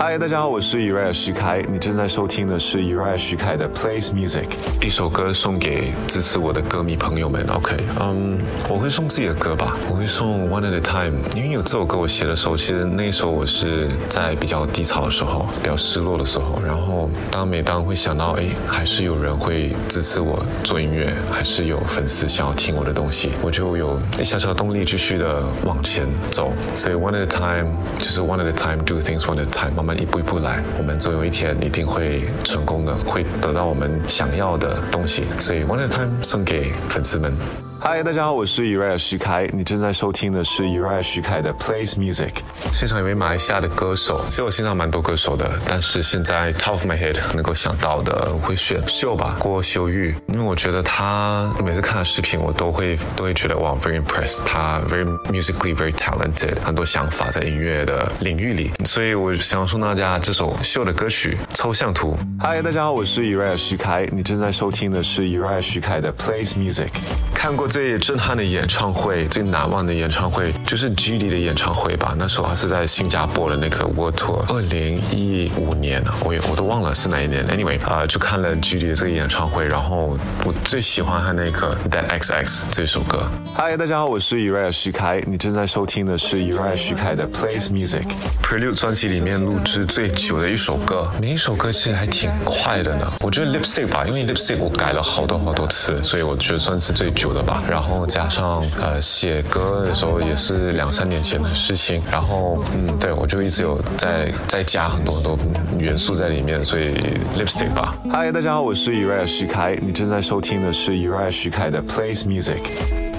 嗨，大家好，我是 Uriah 徐开，你正在收听的是 Uriah 徐开的 Plays Music，一首歌送给支持我的歌迷朋友们。OK，嗯，我会送自己的歌吧，我会送 One at a Time，因为有这首歌我写的时候，其实那时候我是在比较低潮的时候，比较失落的时候，然后当每当会想到，哎，还是有人会支持我做音乐，还是有粉丝想要听我的东西，我就有一小小动力继续的往前走。所以 One at a Time 就是 One at a Time do things one at a time。一步一步来，我们总有一天一定会成功的，会得到我们想要的东西。所以，One Time 送给粉丝们。嗨，大家好，我是 Uriah 徐开，你正在收听的是 Uriah 徐开的 Plays Music。现场有位马来西亚的歌手，其实我现场蛮多歌手的，但是现在 Top of my head 能够想到的，我会选秀吧，郭秀玉，因为我觉得他每次看他视频，我都会都会觉得哇，very impressed，他 very musically very talented，很多想法在音乐的领域里，所以我想送大家这首秀的歌曲《抽象图》。嗨，大家好，我是 Uriah 徐开，你正在收听的是 Uriah 徐开的 Plays Music。看过最震撼的演唱会，最难忘的演唱会就是 G D 的演唱会吧。那时候还是在新加坡的那个 World Tour，二零一五年，我也我都忘了是哪一年。Anyway，啊，就看了 G D 的这个演唱会，然后我最喜欢他那个 That X X 这首歌。嗨，大家好，我是 Uriah 徐开，你正在收听的是 Uriah 徐开的 Plays Music。Prelude 专辑里面录制最久的一首歌，每一首歌其实还挺快的呢。我觉得 Lipstick 吧，因为 Lipstick 我改了好多好多次，所以我觉得算是最久。的吧，然后加上呃写歌的时候也是两三年前的事情，然后嗯，对我就一直有在在加很多很多元素在里面，所以 lipstick 吧。嗨，大家好，我是 Uriah 徐开，你正在收听的是 Uriah 徐开的 Plays Music。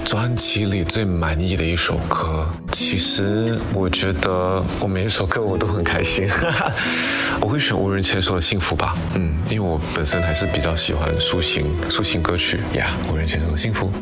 专辑里最满意的一首歌，其实我觉得我每一首歌我都很开心，我会选无人牵手的幸福吧，嗯，因为我本身还是比较喜欢抒情抒情歌曲呀，无人牵手的幸福。